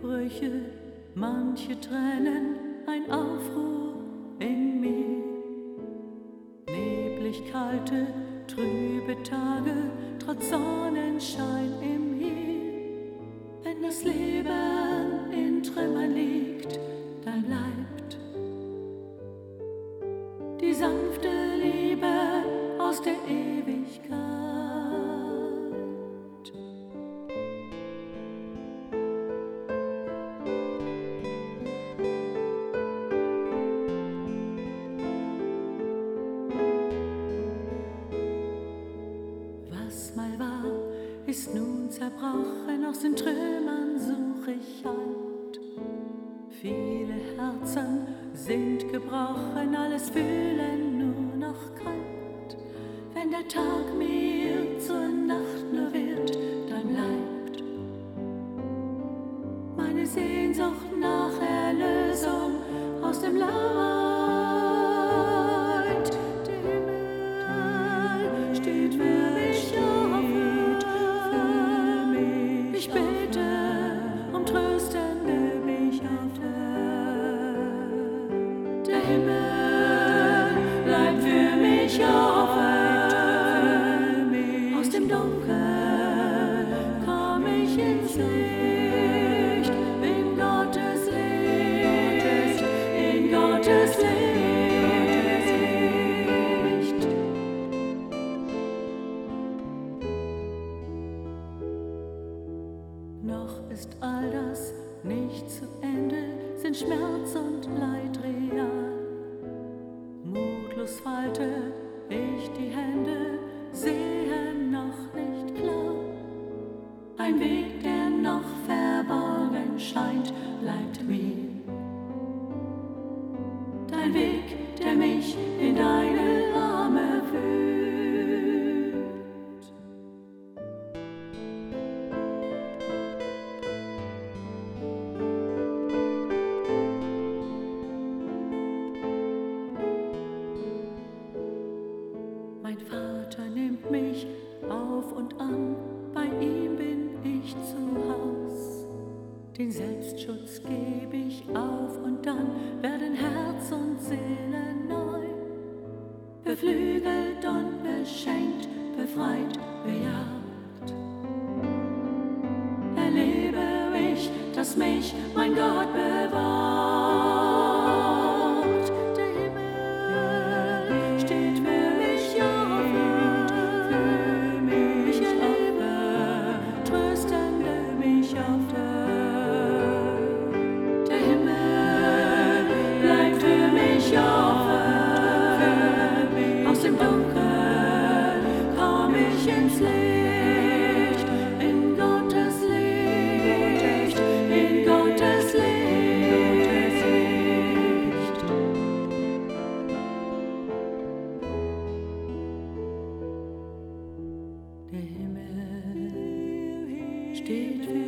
Brüche, manche Tränen, ein Aufruhr in mir. Neblig kalte, trübe Tage, trotz Sonnenschein im Himmel. Wenn das Leben in Trümmern liegt, dann bleibt die sanfte Liebe aus der Ewigkeit. Ist nun zerbrochen, aus den Trümmern such ich Halt. Viele Herzen sind gebrochen, alles fühlen nur noch kalt. Wenn der Tag mir zur Nacht nur wird, dann bleibt meine Sehnsucht nach Erlösung aus dem Leid. Ist all das nicht zu Ende, sind Schmerz und Leid real. Mutlos falte ich die Hände, sehe noch nicht klar. Ein Weg, der noch verborgen scheint, bleibt mir. Dein Weg, Den Selbstschutz gebe ich auf und dann werden Herz und Seele neu. Beflügelt und beschenkt, befreit, bejagt. Erlebe ich, dass mich mein Gott im Himmel steht wie